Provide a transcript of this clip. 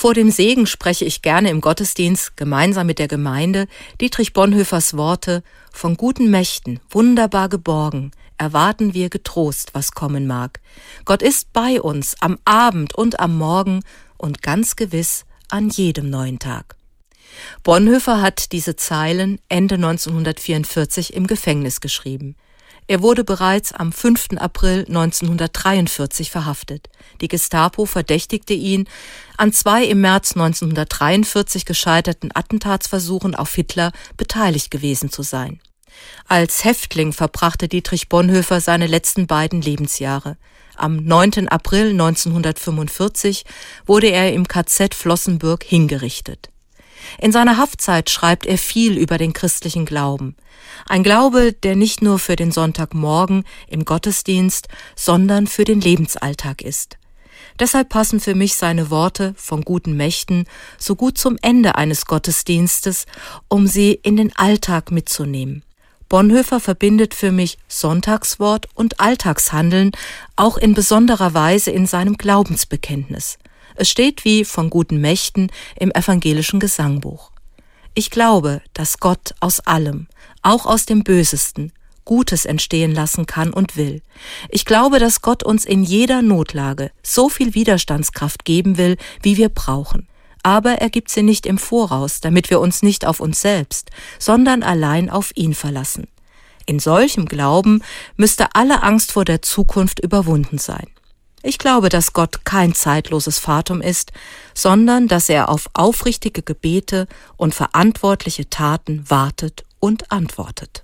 Vor dem Segen spreche ich gerne im Gottesdienst gemeinsam mit der Gemeinde Dietrich Bonhoeffers Worte von guten Mächten, wunderbar geborgen, erwarten wir getrost, was kommen mag. Gott ist bei uns am Abend und am Morgen und ganz gewiss an jedem neuen Tag. Bonhoeffer hat diese Zeilen Ende 1944 im Gefängnis geschrieben. Er wurde bereits am 5. April 1943 verhaftet. Die Gestapo verdächtigte ihn an zwei im März 1943 gescheiterten Attentatsversuchen auf Hitler beteiligt gewesen zu sein. Als Häftling verbrachte Dietrich Bonhoeffer seine letzten beiden Lebensjahre. Am 9. April 1945 wurde er im KZ Flossenbürg hingerichtet. In seiner Haftzeit schreibt er viel über den christlichen Glauben. Ein Glaube, der nicht nur für den Sonntagmorgen im Gottesdienst, sondern für den Lebensalltag ist. Deshalb passen für mich seine Worte von guten Mächten so gut zum Ende eines Gottesdienstes, um sie in den Alltag mitzunehmen. Bonhoeffer verbindet für mich Sonntagswort und Alltagshandeln auch in besonderer Weise in seinem Glaubensbekenntnis. Es steht wie von guten Mächten im evangelischen Gesangbuch. Ich glaube, dass Gott aus allem, auch aus dem Bösesten, Gutes entstehen lassen kann und will. Ich glaube, dass Gott uns in jeder Notlage so viel Widerstandskraft geben will, wie wir brauchen. Aber er gibt sie nicht im Voraus, damit wir uns nicht auf uns selbst, sondern allein auf ihn verlassen. In solchem Glauben müsste alle Angst vor der Zukunft überwunden sein. Ich glaube, dass Gott kein zeitloses Fatum ist, sondern dass er auf aufrichtige Gebete und verantwortliche Taten wartet und antwortet.